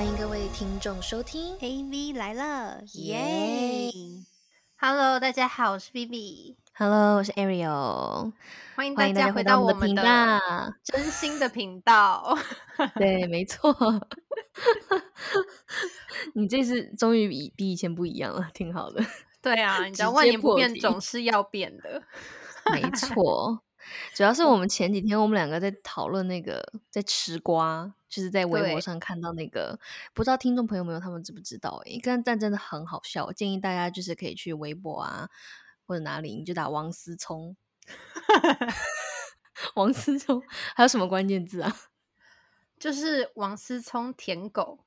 欢迎各位听众收听 AV 来了，耶！Hello，大家好，我是 B B，！Hello，我是 Ariel，欢迎大家回回到我我们们的频道。真心的频道。对，没错。你这次终于比比以前不一样了，挺好的。对啊，你知道直万年不变总是要变的。没错，主要是我们前几天我们两个在讨论那个在吃瓜，就是在微博上看到那个，不知道听众朋友们他们知不知道、欸？但但真的很好笑，建议大家就是可以去微博啊或者哪里，你就打王思聪，王思聪，还有什么关键字啊？就是王思聪舔狗，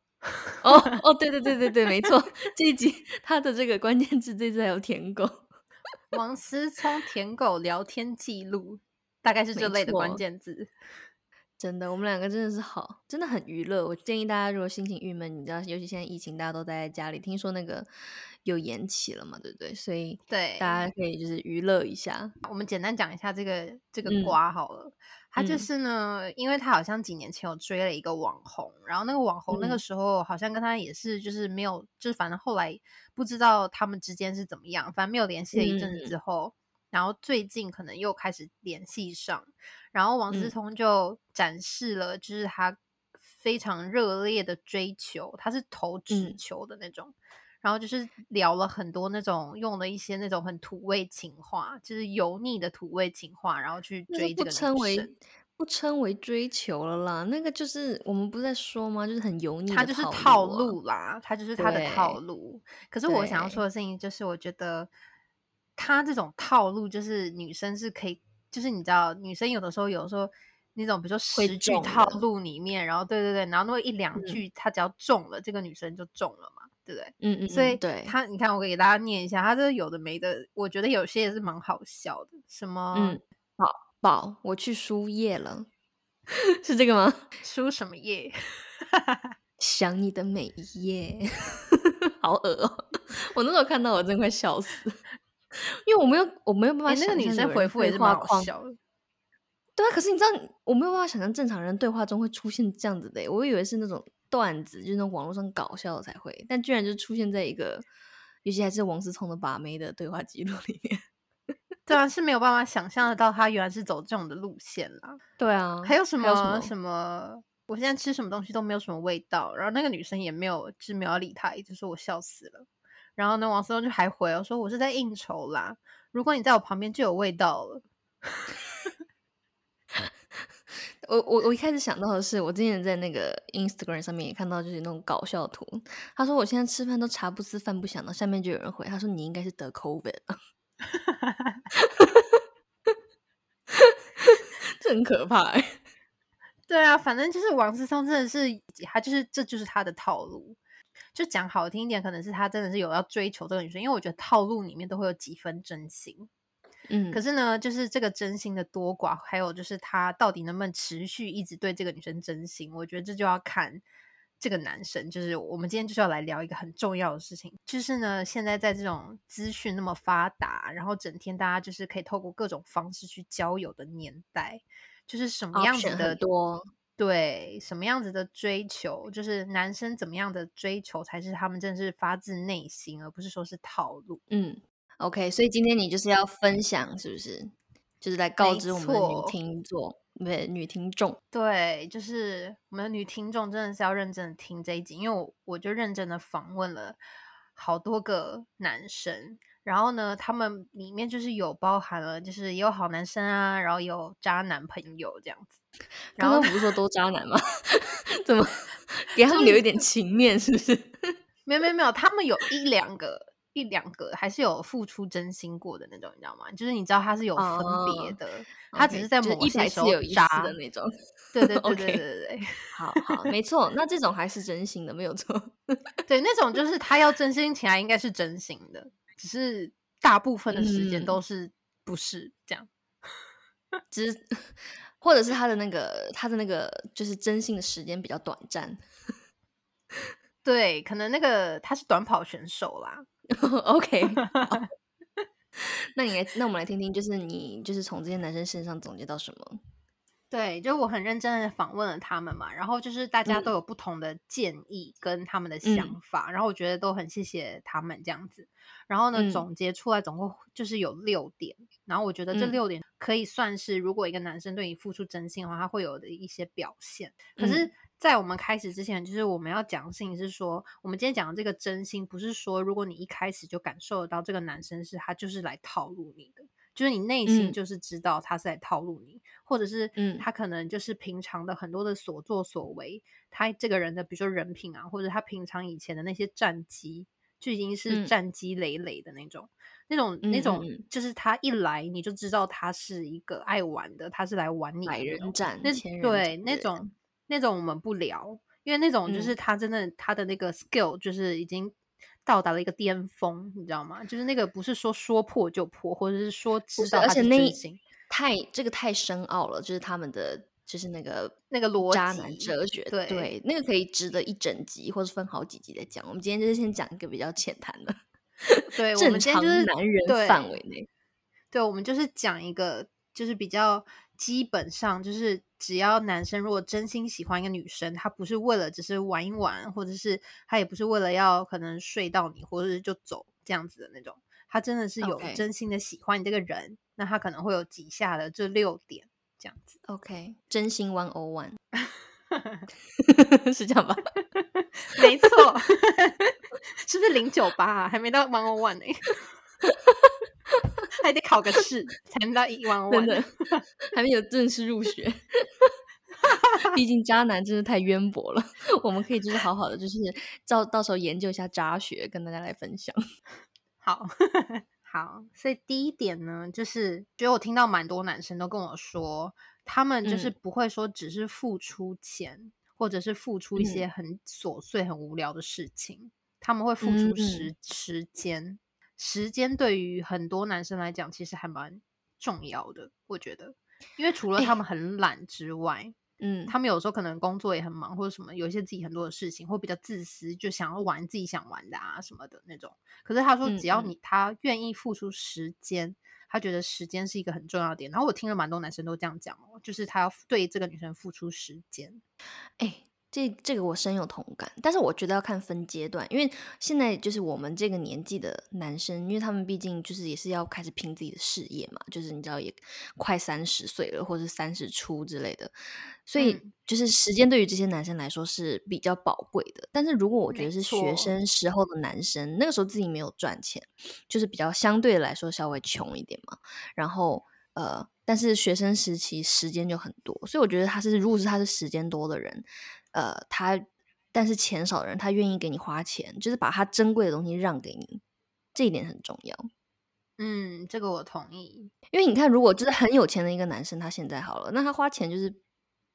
哦哦，对对对对对，没错，这一集他的这个关键字这次还有舔狗，王思聪舔狗聊天记录，大概是这类的关键字。真的，我们两个真的是好，真的很娱乐。我建议大家如果心情郁闷，你知道，尤其现在疫情，大家都待在家里，听说那个有延期了嘛，对不对？所以对，大家可以就是娱乐一下。我们简单讲一下这个这个嗯瓜好了。他就嗯是呢，因为他好像几年前有追了一个网红，然后那个网红那个嗯时候好像跟他也是就是没有，就是反正后来不知道他们之间是怎么样，反正没有联系了一阵子嗯之后，然后最近可能又开始联系上，然后王思嗯聪就展示了就是他非常热烈的追求，他是投直嗯球的那种。然后就是聊了很多那种用了一些那种很土味情话，就是油腻的土味情话，然后去追这个称为。不称为追求了啦，那个就是我们不是在说吗？就是很油腻的他就是套路啦，他就是他的套路。可是我想要说的事情就是，我觉得他这种套路，就是女生是可以，就是你知道，女生有的时候，有的时候那种比如说会十句套路里面，然后对对对，然后那么一两嗯句，他只要中了，这个女生就中了嘛，对不对？嗯嗯，所以嗯对，他，你看，我给大家念一下，他这有的没的，我觉得有些也是蛮好笑的。什么嗯，宝宝，我去输液了，是这个吗？输什么液？想你的每一页，好恶哦、我那时候看到我真快笑死，因为我没有我没有办法那个女生回复也是蛮好笑的。对啊，可是你知道我没有办法想象正常人对话中会出现这样子的欸，我以为是那种段子，就是那种网络上搞笑的才会，但居然就出现在一个，尤其还是王思聪的把妹的对话记录里面。对啊，是没有办法想象得到他原来是走这种的路线啦。对啊，还有什么有什么什么？我现在吃什么东西都没有什么味道，然后那个女生也没有，就是没有要理他，一直说我笑死了。然后呢，王思聪就还回我说我是在应酬啦，如果你在我旁边就有味道了。我我我一开始想到的是，我之前在那个 Instagram 上面也看到，就是那种搞笑图。他说我现在吃饭都茶不思饭不想的，下面就有人回，他说你应该是得 COVID 了，这很可怕哎、对啊，反正就是王思聪真的是，他就是这就是他的套路。就讲好听一点，可能是他真的是有要追求这个女生，因为我觉得套路里面都会有几分真心。嗯，可是呢，就是这个真心的多寡，还有就是他到底能不能持续一直对这个女生真心，我觉得这就要看这个男生。就是我们今天就是要来聊一个很重要的事情，就是呢，现在在这种资讯那么发达，然后整天大家就是可以透过各种方式去交友的年代，就是什么样子的多，对什么样子的追求，就是男生怎么样的追求才是他们真的是发自内心，而不是说是套路。嗯，OK，所以今天你就是要分享，是不是？就是来告知我们的女听众，不对，女听众，对，就是我们的女听众真的是要认真的听这一集，因为我我就认真的访问了好多个男生，然后呢，他们里面就是有包含了，就是也有好男生啊，然后有渣男朋友这样子，然后刚刚不是说都渣男吗？怎么给他们留一点情面，是不是？没有没有没有，他们有一两个。一两个还是有付出真心过的那种，你知道吗？就是你知道他是有分别哦的，他只是在某些时候次有一次渣的那种。对对对对对。好好，没错，那这种还是真心的，没有错。对，那种就是他要真心起来应该是真心的，只是大部分的时间嗯都是不是这样。只是或者是他的那个他的那个就是征信的时间比较短暂。对，可能那个他是短跑选手啦。OK，那你来，那我们来听听，就是你就是从这些男生身上总结到什么？对，就我很认真的访问了他们嘛，然后就是大家都有不同的建议跟他们的想法，然后我觉得都很谢谢他们这样子。然后呢，总结出来总共就是有六点，然后我觉得这六点可以算是如果一个男生对你付出真心的话，他会有的一些表现。可是，在我们开始之前，就是我们要讲的事情是说，我们今天讲的这个真心，不是说如果你一开始就感受得到这个男生是他就是来套路你的。就是你内心就是知道他是在套路你，或者是他可能就是平常的很多的所作所为，他这个人的比如说人品啊，或者他平常以前的那些战绩就已经是战绩累累的那种，那种那种就是他一来你就知道他是一个爱玩的，他是来玩你百人战，那对那种那种我们不聊，因为那种就是他真的他的那个 skill 就是已经。到达了一个巅峰，你知道吗？就是那个不是说说破就破，或者是说知道，而且那太这个太深奥了，就是他们的就是那个那个逻渣男哲学，对，那个可以值得一整集或者分好几集来讲。我们今天就是先讲一个比较浅谈的，对，正常男人范围内，对，我们就是讲一个就是比较。基本上就是，只要男生如果真心喜欢一个女生，他不是为了只是玩一玩，或者是他也不是为了要可能睡到你，或者是就走这样子的那种，他真的是有真心的喜欢你这个人，那他可能会有几下的这六点这样子。OK，真心 one o one，是这样吧？没错，是不是零九八？还没到 one o one 呢？还得考个试才能到一万万，真 的还没有正式入学。毕竟渣男真的太渊博了，我们可以就是好好的，就是到到时候研究一下渣学，跟大家来分享。好 好，所以第一点呢，就是觉得我听到蛮多男生都跟我说，他们就是不会说只是付出钱，或者是付出一些很琐碎、很无聊的事情，他们会付出时时间。时间对于很多男生来讲，其实还蛮重要的。我觉得，因为除了他们很懒之外，嗯，他们有时候可能工作也很忙，或者什么，有一些自己很多的事情，或比较自私，就想要玩自己想玩的啊什么的那种。可是他说，只要你他愿意付出时间，他觉得时间是一个很重要的点。然后我听了蛮多男生都这样讲哦，就是他要对这个女生付出时间。哎。这这个我深有同感，但是我觉得要看分阶段，因为现在就是我们这个年纪的男生，因为他们毕竟就是也是要开始拼自己的事业嘛，就是你知道也快三十岁了，或者三十出之类的，所以就是时间对于这些男生来说是比较宝贵的。但是如果我觉得是学生时候的男生，那个时候自己没有赚钱，就是比较相对来说稍微穷一点嘛，然后呃，但是学生时期时间就很多，所以我觉得他是如果是他是时间多的人。呃，他但是钱少的人，他愿意给你花钱，就是把他珍贵的东西让给你，这一点很重要。嗯，这个我同意。因为你看，如果就是很有钱的一个男生，他现在好了，那他花钱就是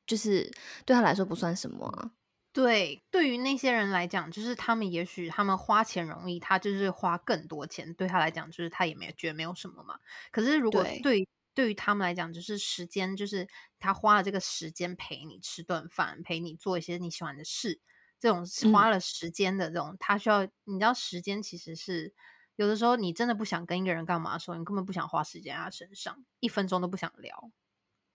就是对他来说不算什么啊。对，对于那些人来讲，就是他们也许他们花钱容易，他就是花更多钱，对他来讲就是他也没有觉得没有什么嘛。可是如果对对于他们来讲，就是时间，就是他花了这个时间陪你吃顿饭，陪你做一些你喜欢的事，这种花了时间的这种，他需要你知道，时间其实是有的时候你真的不想跟一个人干嘛的时候，你根本不想花时间在他身上，一分钟都不想聊。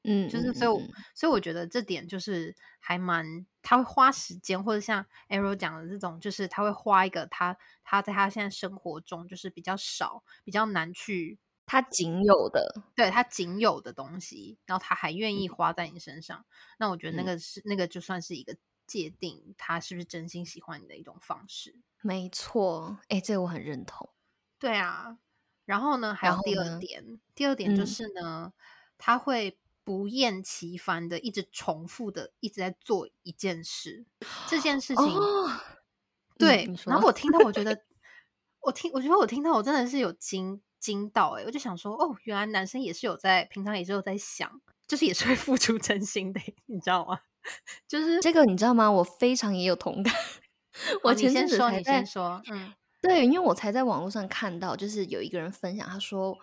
嗯，就是所以，所以我觉得这点就是还蛮他会花时间，或者像 Arrow 讲的这种，就是他会花一个他他在他现在生活中就是比较少、比较难去。他仅有的，对他仅有的东西，然后他还愿意花在你身上，那我觉得那个是那个就算是一个界定他是不是真心喜欢你的一种方式。没错，哎，这个我很认同。对啊，然后呢，还有第二点，第二点就是呢，他会不厌其烦的一直重复的一直在做一件事，这件事情，对。然后我听到，我觉 得，我听，我觉得我听到，我真的是有惊。惊到哎！我就想说，哦，原来男生也是有在平常也是有在想，就是也是会付出真心的，你知道吗？就是这个你知道吗？我非常也有同感。我前阵子才在说，嗯，对，因为我才在网络上看到，就是有一个人分享，他说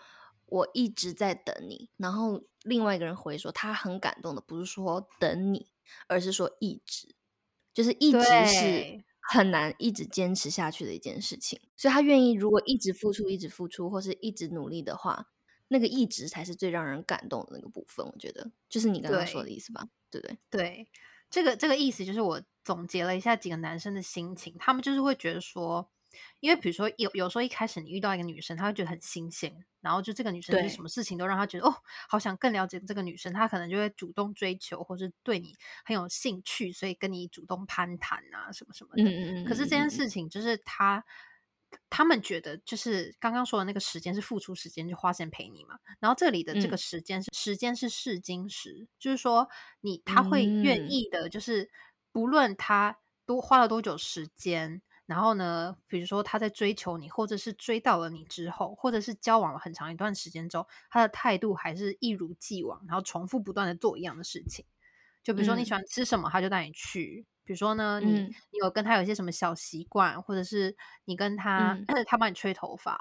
我一直在等你，然后另外一个人回说，他很感动的，不是说等你，而是说一直，就是一直是。很难一直坚持下去的一件事情，所以他愿意如果一直付出、一直付出，或是一直努力的话，那个一直才是最让人感动的那个部分。我觉得就是你刚刚说的意思吧？对不对？对，这个这个意思就是我总结了一下几个男生的心情，他们就是会觉得说。因为比如说有有时候一开始你遇到一个女生，她会觉得很新鲜，然后就这个女生就是什么事情都让她觉得哦，好想更了解这个女生，她可能就会主动追求，或是对你很有兴趣，所以跟你主动攀谈啊什么什么的。嗯嗯嗯。可是这件事情就是她他们觉得就是刚刚说的那个时间是付出时间就花钱陪你嘛，然后这里的这个时间是时间是试金石，就是说你他会愿意的，就是不论他多花了多久时间。然后呢，比如说他在追求你，或者是追到了你之后，或者是交往了很长一段时间之后，他的态度还是一如既往，然后重复不断的做一样的事情。就比如说你喜欢吃什么，他就带你去。比如说呢，你你有跟他有一些什么小习惯，或者是你跟他 他帮你吹头发，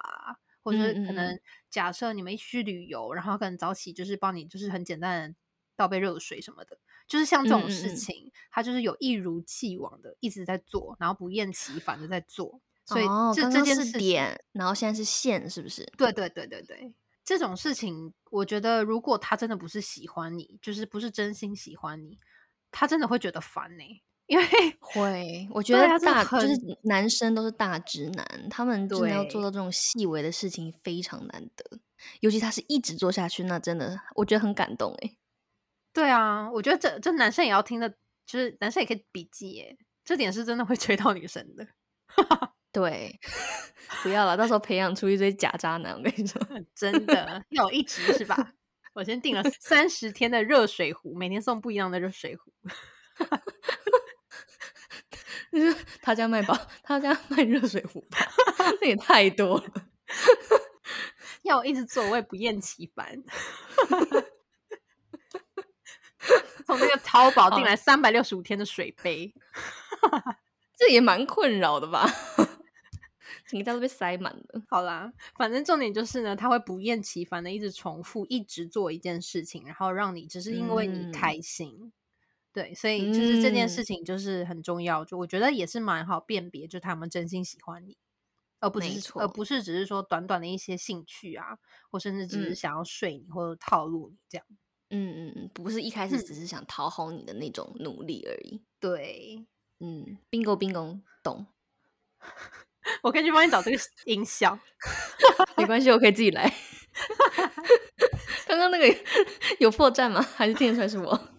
或者是可能假设你们一起去旅游，然后可能早起就是帮你就是很简单的倒杯热水什么的。就是像这种事情，他就是有一如既往的一直在做，然后不厌其烦的在做。所以这这件事点，然后现在是线，是不是？对对对对对，这种事情，我觉得如果他真的不是喜欢你，就是不是真心喜欢你，他真的会觉得烦呢。因为会，我觉得大就是男生都是大直男，他们真的要做到这种细微的事情非常难得，尤其他是一直做下去，那真的我觉得很感动哎。对啊，我觉得这这男生也要听的，就是男生也可以笔记耶。这点是真的会 吹到女生的。对，不要了，到时候培养出一堆假渣男，我跟你说，真的要一直是吧？我先订了三十天的热水壶，每天送不一样的热水壶。就是他家卖宝，他家卖热水壶吧？那也太多了。要我一直做，我也不厌其烦。从那个淘宝订来三百六十五天的水杯，这也蛮困扰的吧？整个家都被塞满了。好啦，反正重点就是呢，他会不厌其烦的一直重复，一直做一件事情，然后让你只是因为你开心。对，所以就是这件事情就是很重要。就我觉得也是蛮好辨别，就他们真心喜欢你，而不是而不是只是说短短的一些兴趣啊，或甚至只是想要睡你或者套路你这样。嗯嗯嗯，不是一开始只是想讨好你的那种努力而已。对，嗯，bingo bingo，懂。我可以去帮你找这个 音效，没关系，我可以自己来。刚刚那个有破绽吗？还是听得出来是我？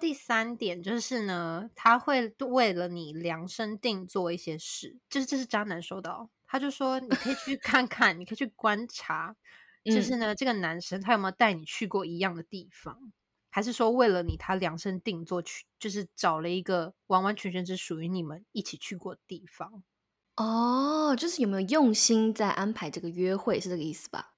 第三点就是呢，他会为了你量身定做一些事，就是这是渣男说的哦。他就说你可以去看看，你可以去观察。就是呢，这个男生他有没有带你去过一样的地方，还是说为了你他量身定做去，就是找了一个完完全全只属于你们一起去过的地方？哦，就是有没有用心在安排这个约会，是这个意思吧？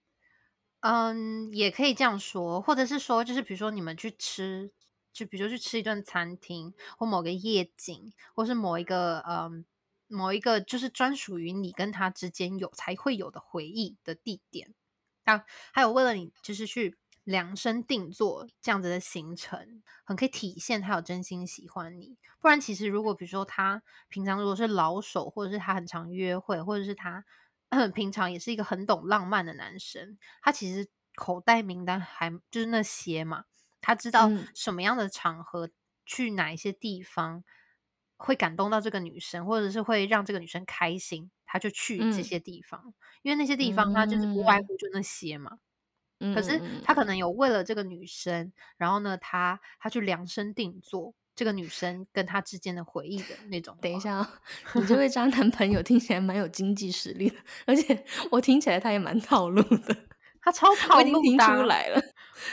嗯，也可以这样说，或者是说，就是比如说你们去吃，就比如说去吃一顿餐厅，或某个夜景，或是某一个嗯某一个就是专属于你跟他之间有才会有的回忆的地点。啊，还有为了你，就是去量身定做这样子的行程，很可以体现他有真心喜欢你。不然，其实如果比如说他平常如果是老手，或者是他很常约会，或者是他 平常也是一个很懂浪漫的男生，他其实口袋名单还就是那些嘛，他知道什么样的场合去哪一些地方会感动到这个女生，或者是会让这个女生开心。他就去这些地方，因为那些地方他就是不外乎就那些嘛。可是他可能有为了这个女生，然后呢，他他去量身定做这个女生跟他之间的回忆的那种。等一下，你这位渣男朋友听起来蛮有经济实力的，而且我听起来他也蛮套路的。他超套路，听出来了。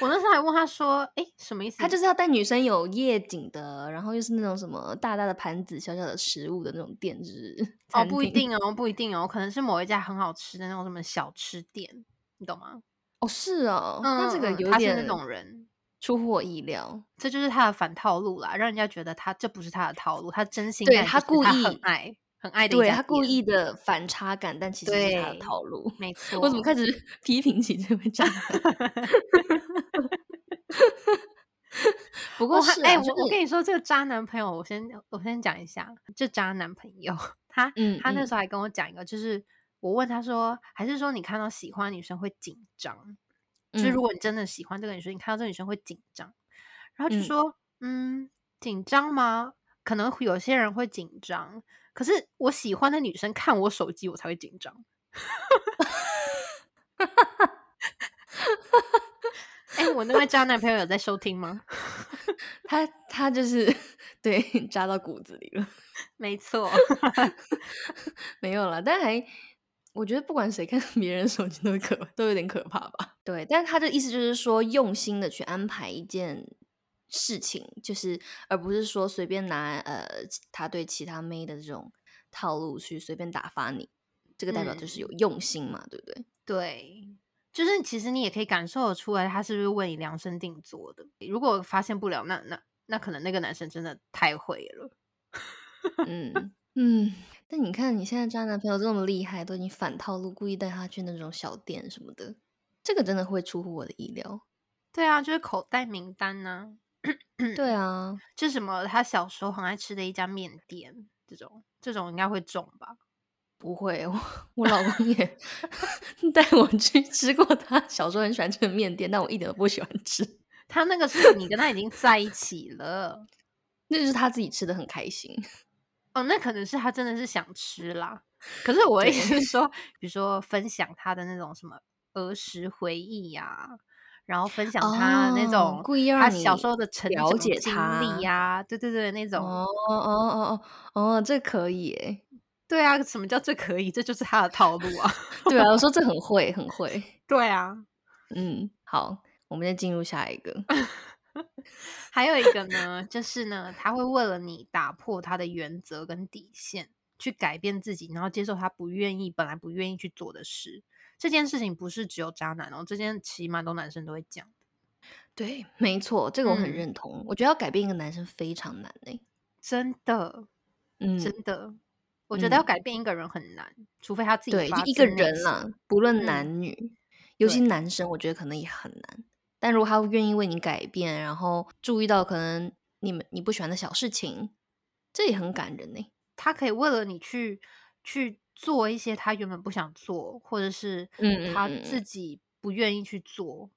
我那时候还问他说：“哎，什么意思？”他就是要带女生有夜景的，然后又是那种什么大大的盘子、小小的食物的那种店，就是 哦，不一定哦，不一定哦，可能是某一家很好吃的那种什么小吃店，你懂吗？哦，是哦，那这个有点那种人出乎我意料，这就是他的反套路啦，让人家觉得他这不是他的套路，他真心对他故意很爱。很爱的，对他故意的反差感，但其实是他的套路。没 错，我怎么开始 批评起这位渣男？不过，是哎，我我跟你说，这个渣男朋友，我先我先讲一下，这渣男朋友，他他那时候还跟我讲一个，就是我问他说，还是说你看到喜欢女生会紧张？就是如嗯果你真的喜欢这个女生，你看到这个女生会紧张，然后就嗯说，嗯，紧张吗？可能有些人会紧张，可是我喜欢的女生看我手机，我才会紧张。哎、我那位渣男朋友有在收听吗？他他就是对扎到骨子里了，没错，没有了。但还我觉得不管谁看别人手机都可都有点可怕吧。对，但他的意思就是说，用心的去安排一件事情，就是而不是说随便拿呃他对其他妹的这种套路去随便打发你。这个代表就是有用心嘛，对不对？对，就是其实你也可以感受得出来，他是不是为你量身定做的。如果发现不了，那那那可能那个男生真的太会了。嗯嗯。但你看，你现在渣男朋友这么厉害，都已经反套路，故意带他去那种小店什么的，这个真的会出乎我的意料。对啊，就是口袋名单呢、对啊，就什么他小时候很爱吃的一家面店，这种这种应该会中吧？不会，我我老公也 带我去吃过他小时候很喜欢吃的面店，但我一点都不喜欢吃，他那个是你跟他已经在一起了，那就是他自己吃的很开心。哦，那可能是他真的是想吃啦。可是我的意思是说，比如说分享他的那种什么儿时回忆呀、然后分享他那哦种故意让你小时候的成了解他历呀、对对对，那种、哦哦哦哦哦，这可以诶。对啊，什么叫这可以？这就是他的套路啊。对啊，我说这很会，很会。对啊，嗯，好，我们再进入下一个。还有一个呢，就是呢，他会为了你打破他的原则跟底线，去改变自己，然后接受他不愿意、本来不愿意去做的事。这件事情不是只有渣男哦，这件其实蛮多男生都会讲。对，没错，这个我很嗯认同。我觉得要改变一个男生非常难诶。真的，嗯，真的，我觉得要嗯改变一个人很难，除非他自己对，一个人啦心，不论嗯男女，尤其男生，我觉得可能也很难。但如果他愿意为你改变，然后注意到可能你们你不喜欢的小事情，这也很感人呢。他可以为了你去去做一些他原本不想做，或者是嗯嗯他嗯自己不愿意去做，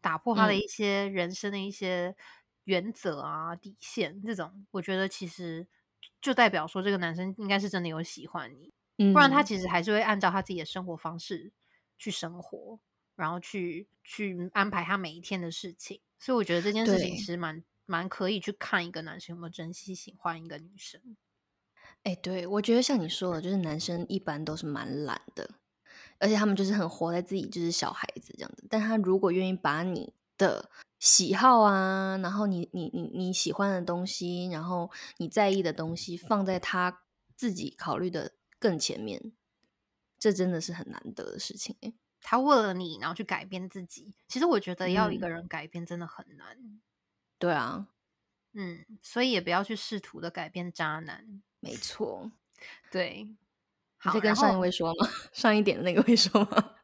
打破他的嗯一些人生的一些原则啊、底线，这种我觉得其实就代表说这个男生应该是真的有喜欢你，嗯，不然他其实还是会按照他自己的生活方式去生活，然后去去安排他每一天的事情。所以我觉得这件事情其实蛮蛮可以去看一个男生有没有珍惜喜欢一个女生。哎、对，我觉得像你说的，就是男生一般都是蛮懒的，而且他们就是很活在自己就是小孩子这样子。但他如果愿意把你的喜好啊，然后你你你你喜欢的东西，然后你在意的东西放在他自己考虑的更前面，这真的是很难得的事情哎。他为了你，然后去改变自己。其实我觉得要一嗯个人改变真的很难，对啊，嗯，所以也不要去试图的改变渣男。没错。对，你好，在跟上一位说吗？上一点的那个会说吗？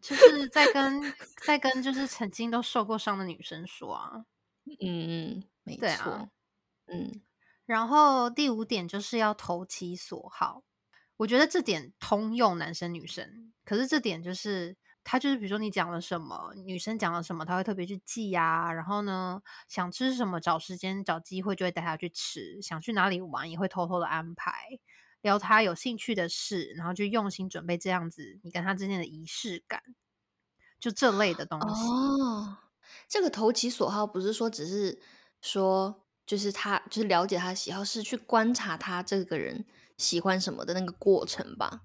就是在跟在跟就是曾经都受过伤的女生说啊。嗯嗯，没错。嗯然后第五点就是要投其所好，我觉得这点通用男生女生，可是这点就是他就是比如说你讲了什么，女生讲了什么，他会特别去记呀、然后呢，想吃什么找时间找机会就会带他去吃，想去哪里玩也会偷偷的安排，聊他有兴趣的事，然后就用心准备这样子你跟他之间的仪式感，就这类的东西。哦，这个投其所好不是说只是说就是他就是了解他的喜好，是去观察他这个人喜欢什么的那个过程吧，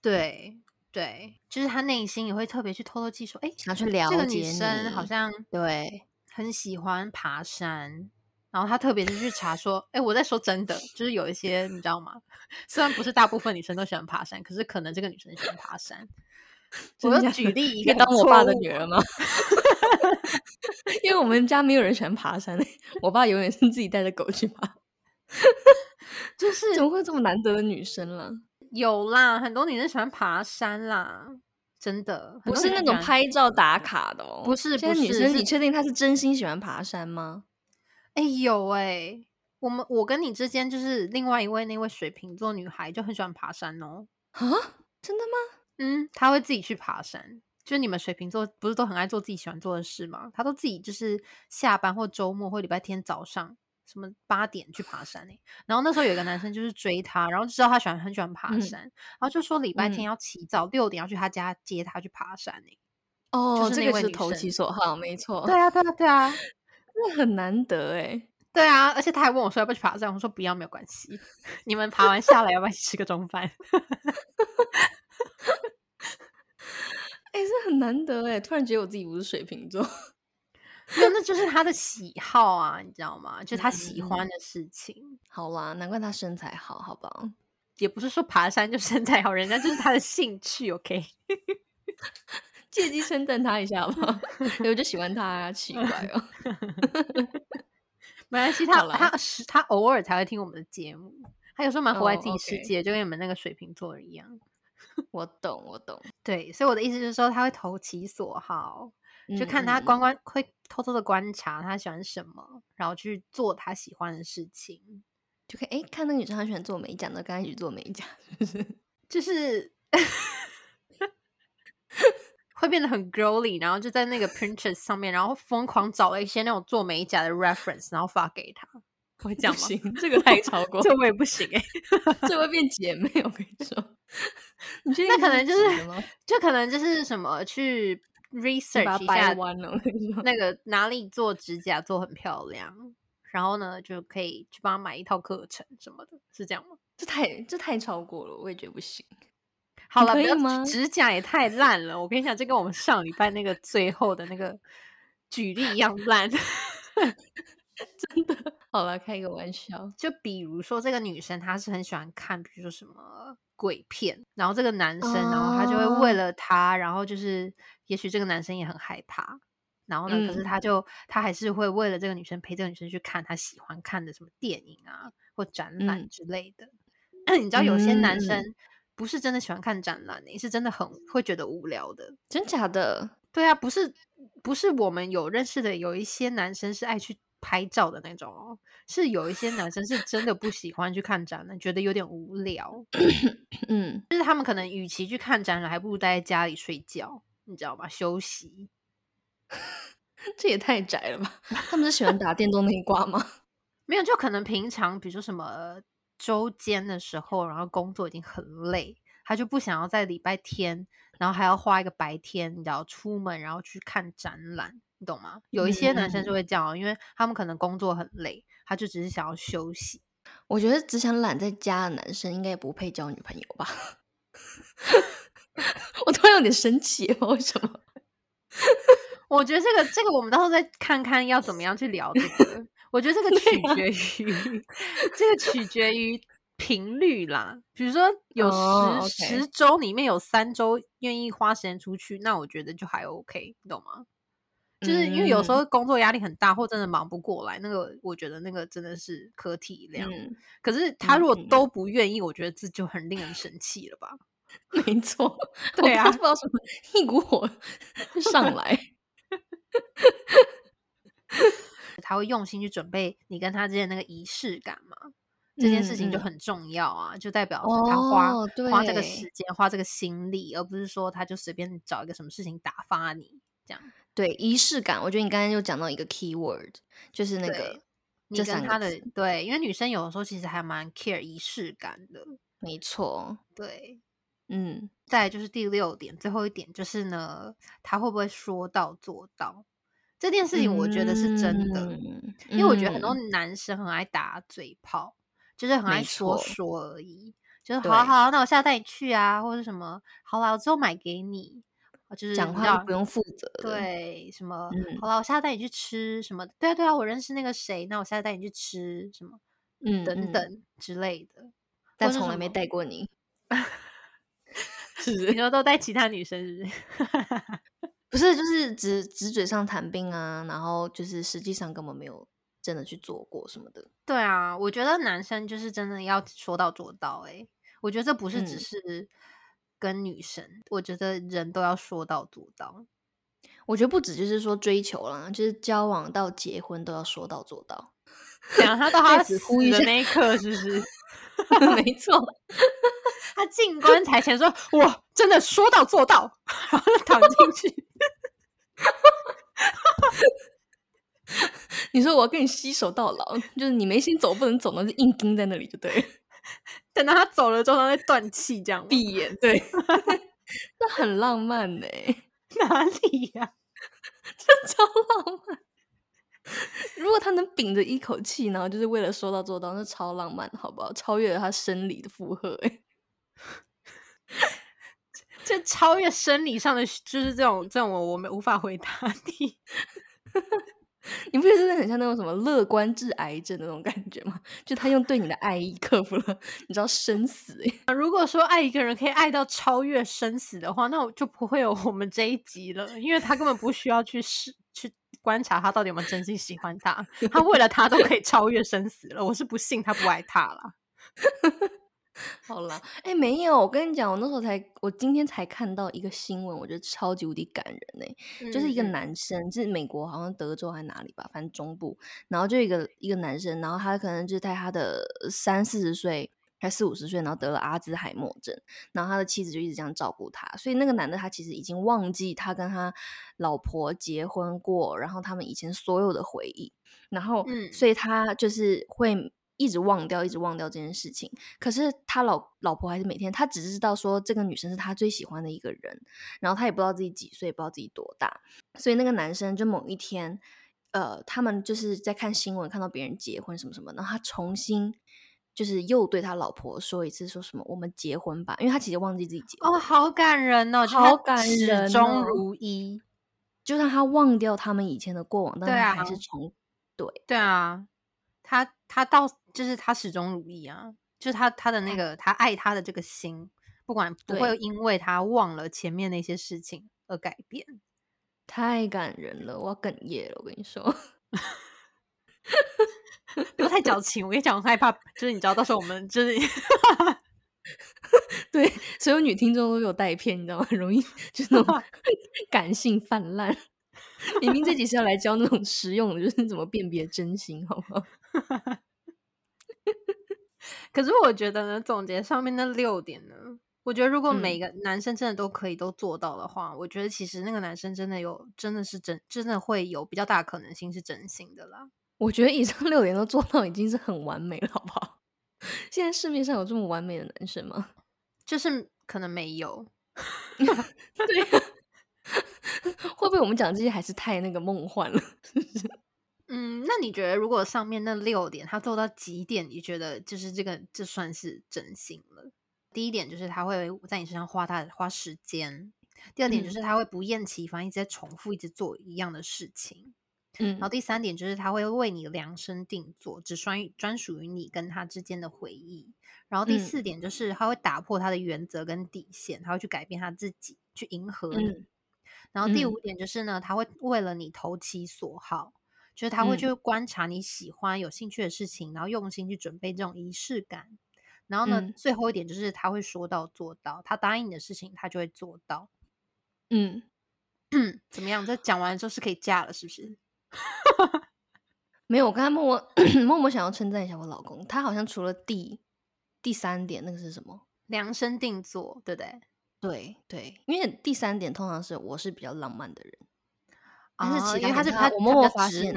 对对，就是他内心也会特别去偷偷记说，哎，想要去了这个解女生好像对，很喜欢爬山，然后他特别是去查说，哎，我在说真的，就是有一些你知道吗？虽然不是大部分女生都喜欢爬山，可是可能这个女生喜欢爬山。我真假就举例一个可以当我爸的女儿吗？因为我们家没有人喜欢爬山、欸，我爸永远是自己带着狗去爬。就是怎么会有这么难得的女生啦？有啦，很多女生喜欢爬山啦，真的不是那种拍照打卡的哦。不是现在女生，不是是你确定她是真心喜欢爬山吗？哎、有哎、我们我跟你之间就是另外一位那位水瓶座女孩就很喜欢爬山哦。啊，真的吗？嗯，她会自己去爬山，就是你们水瓶座不是都很爱做自己喜欢做的事吗？他都自己就是下班或周末或礼拜天早上什么八点去爬山哎、然后那时候有一个男生就是追她，然后知道她喜欢很喜欢爬嗯山，然后就说礼拜天嗯要起早六点要去他家接她去爬山哎、哦，就是这个是投其所好，没错，对啊，对啊，对啊，那很难得哎。对啊，而且他还问我说要不要去爬山，我说不要，没有关系。你们爬完下来要不要一起吃个中饭？哎、这很难得哎！突然觉得我自己不是水瓶座。没有，那就是他的喜好啊，你知道吗？就他喜嗯欢的事情，好啦，难怪他身材好，好吧？也不是说爬山就身材好，人家就是他的兴趣。OK，借机称赞他一下吧。我就喜欢他啊，奇怪哦。没关系，他他是他偶尔才会听我们的节目，他有时候蛮活在哦自己世界，就跟你们那个水瓶座一样。我懂，我懂。对，所以我的意思就是说，他会投其所好，就嗯看他嗯观观会偷偷的观察他喜欢什么，然后去做他喜欢的事情。就可以哎、看那个女生她喜欢做美甲，那跟她一起做美甲，是不是？就是 会变得很 girly，然后就在那个 Pinterest 上面，然后疯狂找了一些那种做美甲的 reference，然后发给他。会这样吗？不行，这个太超过，这我也不行哎、这会变姐妹。我跟你说，那可能就是？就可能就是什么去 research 一下。那个哪里做指甲做很漂亮，然后呢就可以去帮他买一套课程什么的，是这样吗？这太这太超过了，我也觉得不行。好了，不要可以吗指甲也太烂了。我跟你讲，这跟我们上礼拜那个最后的那个举例一样烂。好了，开个玩笑。就比如说，这个女生她是很喜欢看，比如说什么鬼片，然后这个男生，然后他就会为哦了她，然后就是也许这个男生也很害怕，然后呢，可是嗯他就他还是会为了这个女生陪这个女生去看他喜欢看的什么电影啊或展览嗯之类的。你知道有些男嗯生不是真的喜欢看展览、欸，是真的很会觉得无聊的。真假的？对啊，不是不是我们有认识的，有一些男生是爱去拍照的那种哦，是有一些男生是真的不喜欢去看展览，觉得有点无聊。嗯，就是他们可能与其去看展览，还不如待在家里睡觉，你知道吗？休息。这也太宅了吧？他们是喜欢打电动那一挂吗？没有，就可能平常比如说什么周间的时候，然后工作已经很累，他就不想要在礼拜天，然后还要花一个白天，你知道出门然后去看展览，你懂吗？有一些男生就嗯会这样哦，因为他们可能工作很累，他就只是想要休息。我觉得只想懒在家的男生应该也不配交女朋友吧？我突然有点生气，为什么？我觉得这个这个我们到时候再看看要怎么样去聊这个。我觉得这个取决于、这个取决于频率啦。比如说有十、十周里面有三周愿意花时间出去，那我觉得就还 OK，你懂吗？就是因为有时嗯候工作压力很大，或真的忙不过来，那个我觉得那个真的是可体谅。嗯，可是他如果都不愿意，我觉得这就很令人生气了吧？没错，对啊不知道什么一股火上来。他会用心去准备你跟他之间那个仪式感嘛？这件事情就很重要啊，就代表他花、哦花这个对时间、花这个心力，而不是说他就随便找一个什么事情打发你这样。对仪式感，我觉得你刚才又讲到一个 key word，就是那对个你跟他的对，因为女生有的时候其实还蛮 care 仪式感的。没错，对，嗯，再来就是第六点，最后一点就是呢，他会不会说到做到？这件事情我觉得是真的，嗯因为我觉得很多嗯。男生很爱打嘴炮，就是很爱没说说而已，就是好啊好啊，那我下次带你去啊，或者什么，好啦，我之后买给你，啊就是讲话都不用负责的，对什么，嗯好了，我下次带你去吃什么，对啊对啊，我认识那个谁，那我下次带你去吃什么嗯，嗯，等等之类的，但从来没带过你，是不你是？说都带其他女生是不是？不是，就是只只嘴上谈兵啊，然后就是实际上根本没有真的去做过什么的。对啊，我觉得男生就是真的要说到做到、欸。我觉得这不是只嗯是跟女神，我觉得人都要说到做到。我觉得不止就是说追求啦，就是交往到结婚都要说到做到。讲他到 他死呼吁的那一刻，是不是？没错，他进棺材前说：“我真的说到做到。”然后就躺进去。你说我要跟你携手到老，就是你没心走不能走，那就硬盯在那里就对了。等到他走了之后，他再断气，这样闭眼，对，那很浪漫呢。哪里呀？这超浪漫。如果他能屏着一口气，然后就是为了说到做到，那超浪漫，好不好？超越了他生理的负荷，哎，这超越生理上的，就是这种这种我我们无法回答的。你不觉得真的很像那种什么乐观治癌症那种感觉吗？就他用对你的爱意克服了你知道生死。哎，如果说爱一个人可以爱到超越生死的话，那我就不会有我们这一集了，因为他根本不需要去试去观察他到底有没有真心喜欢他，他为了他都可以超越生死了。我是不信他不爱他了。好了，哎，没有，我跟你讲，我那时候才，我今天才看到一个新闻，我觉得超级无敌感人呢。就是一个男生，是美国好像德州还是哪里吧，反正中部，然后就一个一个男生，然后他可能就是在他的三四十岁，还四五十岁，然后得了阿兹海默症，然后他的妻子就一直这样照顾他，所以那个男的他其实已经忘记他跟他老婆结婚过，然后他们以前所有的回忆，然后，所以他就是会。一直忘掉，一直忘掉这件事情。可是他老老婆还是每天，他只知道说这个女生是他最喜欢的一个人，然后他也不知道自己几岁，不知道自己多大。所以那个男生就某一天，呃，他们就是在看新闻，看到别人结婚什么什么，然后他重新就是又对他老婆说一次，说什么我们结婚吧，因为他其实忘记自己结婚哦，好感人哦，好感人，始终如一，就算他忘掉他们以前的过往，但他还是重对对啊，他他到。就是他始终如一啊，就是他他的那个他爱他的这个心，不管不会因为他忘了前面那些事情而改变，太感人了，我要哽咽了。我跟你说，不要太矫情。我跟你讲，我害怕，就是你知道，到时候我们就是 对所有女听众都有带偏，你知道吗？很容易 就是那种感性泛滥。明明这集是要来教那种实用的，就是怎么辨别真心，好不好？可是我觉得呢，总结上面那六点呢，我觉得如果每个男生真的都可以都做到的话，我觉得其实那个男生真的有，真的是真，真的会有比较大可能性是真心的啦。我觉得以上六点都做到已经是很完美了，好不好？现在市面上有这么完美的男生吗？就是可能没有。对，会不会我们讲这些还是太那个梦幻了？嗯，那你觉得如果上面那六点他做到几点，你觉得就是这个这算是真心了？第一点就是他会在你身上花他花时间，第二点就是他会不厌其烦一直在重复一直做一样的事情，嗯，然后第三点就是他会为你量身定做，只专专属于你跟他之间的回忆，然后第四点就是他会打破他的原则跟底线，他会去改变他自己去迎合你，然后第五点就是呢，他会为了你投其所好。就是他会去观察你喜欢、有兴趣的事情，然后用心去准备这种仪式感。然后呢，最后一点就是他会说到做到，他答应你的事情，他就会做到。嗯，怎么样？这讲完之后是可以嫁了，是不是？没有，我刚才默默 默默想要称赞一下我老公，他好像除了第第三点那个是什么量身定做，对不对？对对，因为第三点通常是我是比较浪漫的人。但是其他他是他我默默发现，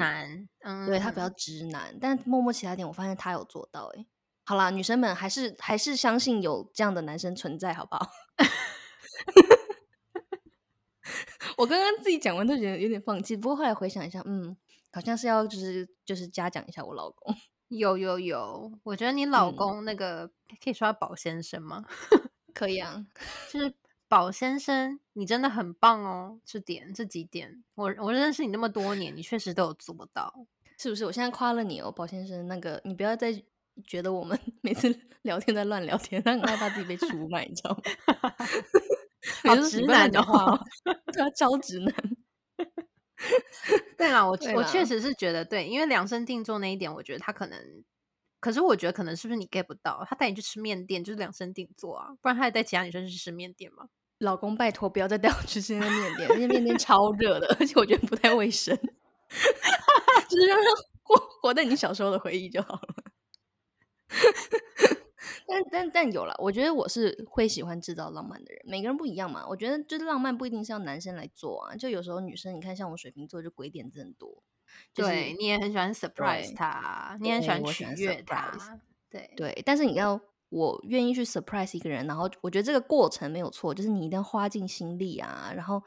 嗯，对他比较直男，但默默其他点我发现他有做到。哎，好啦，女生们还是还是相信有这样的男生存在，好不好？我刚刚自己讲完都觉得有点放弃，不过后来回想一下，嗯，好像是要就是就是嘉奖一下我老公。有有有，我觉得你老公那个可以说宝先生吗？可以啊，就是。宝先生，你真的很棒哦！这点这几点，我我认识你那么多年，你确实都有做到，是不是？我现在夸了你哦，宝先生。那个，你不要再觉得我们 每次聊天在乱聊天，他很害怕自己被出卖，你知道吗？好直男的话，对啊，超直男。对了，我我确实是觉得对，因为量身定做那一点，我觉得他可能，可是我觉得可能是不是你 get 不到？他带你去吃面店就是量身定做啊，不然他还带其他女生去吃面店吗？老公，拜托不要再带我去吃那面店，那些面店超热的，而且我觉得不太卫生。哈哈哈就是让他活活在你小时候的回忆就好了。但但但有了，我觉得我是会喜欢制造浪漫的人。每个人不一样嘛，我觉得就是浪漫不一定是要男生来做啊，就有时候女生，你看像我水瓶座就鬼点子很多。对你也很喜欢 surprise 他，你很喜欢取悦他，对对。但是你要我愿意去 surprise 一个人，然后我觉得这个过程没有错，就是你一定要花尽心力啊，然后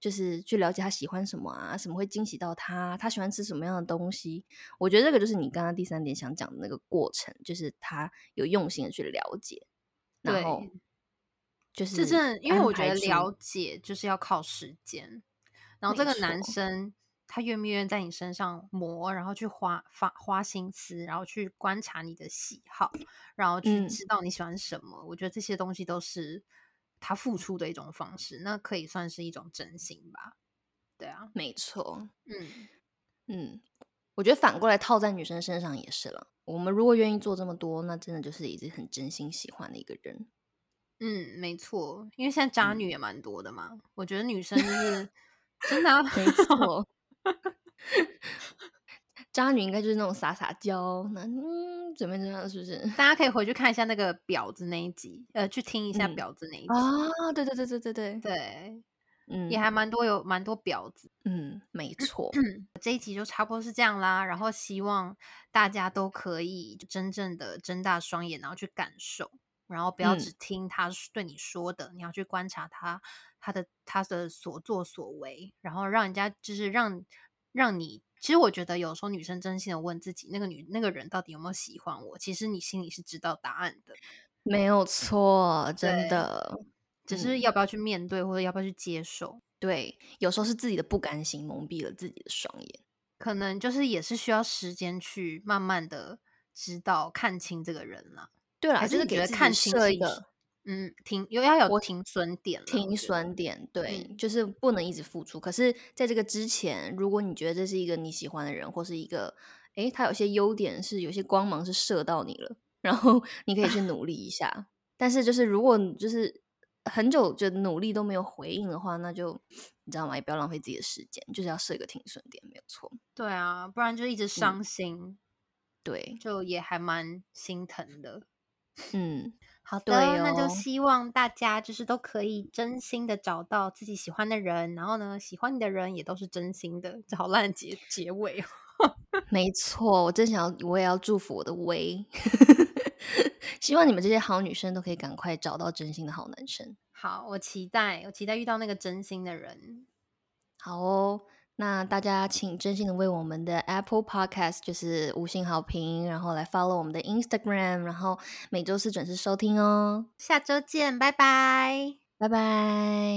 就是去了解他喜欢什么啊，什么会惊喜到他，他喜欢吃什么样的东西。我觉得这个就是你刚刚第三点想讲的那个过程，就是他有用心的去了解，然后就是这真的，因为我觉得了解就是要靠时间，然后这个男生。他愿不愿意在你身上磨，然后去花花花心思，然后去观察你的喜好，然后去知道你喜欢什么？我觉得这些东西都是他付出的一种方式，那可以算是一种真心吧？对啊，没错。嗯嗯，我觉得反过来套在女生身上也是了。我们如果愿意做这么多，那真的就是已经很真心喜欢的一个人。嗯，没错，因为现在渣女也蛮多的嘛。我觉得女生就是真的 没错。渣女应该就是那种撒撒娇，那嗯，怎么这样？是不是？大家可以回去看一下那个婊子那一集，呃，去听一下婊子那一集啊。对对对对对对对，嗯，也还蛮多，有蛮多婊子。嗯，没错。这一集就差不多是这样啦。然后希望大家都可以真正的睁大双眼，然后去感受，然后不要只听他对你说的，你要去观察他。他的他的所作所为，然后让人家就是让让你，其实我觉得有时候女生真心的问自己，那个女那个人到底有没有喜欢我？其实你心里是知道答案的，没有错，真的，只是要不要去面对，或者要不要去接受？对，有时候是自己的不甘心蒙蔽了自己的双眼，可能就是也是需要时间去慢慢的知道看清这个人了。对了，就是给他看清一个。嗯，停有要有停损点，停损点，对，就是不能一直付出。可是，在这个之前，如果你觉得这是一个你喜欢的人，或是一个，诶，他有些优点是有些光芒是射到你了，然后 你可以去努力一下。但是，就是如果就是很久就努力都没有回应的话，那就你知道吗？也不要浪费自己的时间，就是要设一个停损点，没有错。对啊，不然就一直伤心，对，就也还蛮心疼的。嗯。好的，那就希望大家就是都可以真心的找到自己喜欢的人，然后呢，喜欢你的人也都是真心的。这好烂结结尾哦。没错，我真想要，我也要祝福我的薇，希望你们这些好女生都可以赶快找到真心的好男生。好，我期待，我期待遇到那个真心的人。好哦。那大家请真心的为我们的 Apple Podcast 就是五星好评，然后来 follow 我们的 Instagram，然后每周四准时收听哦。下周见，拜拜，拜拜。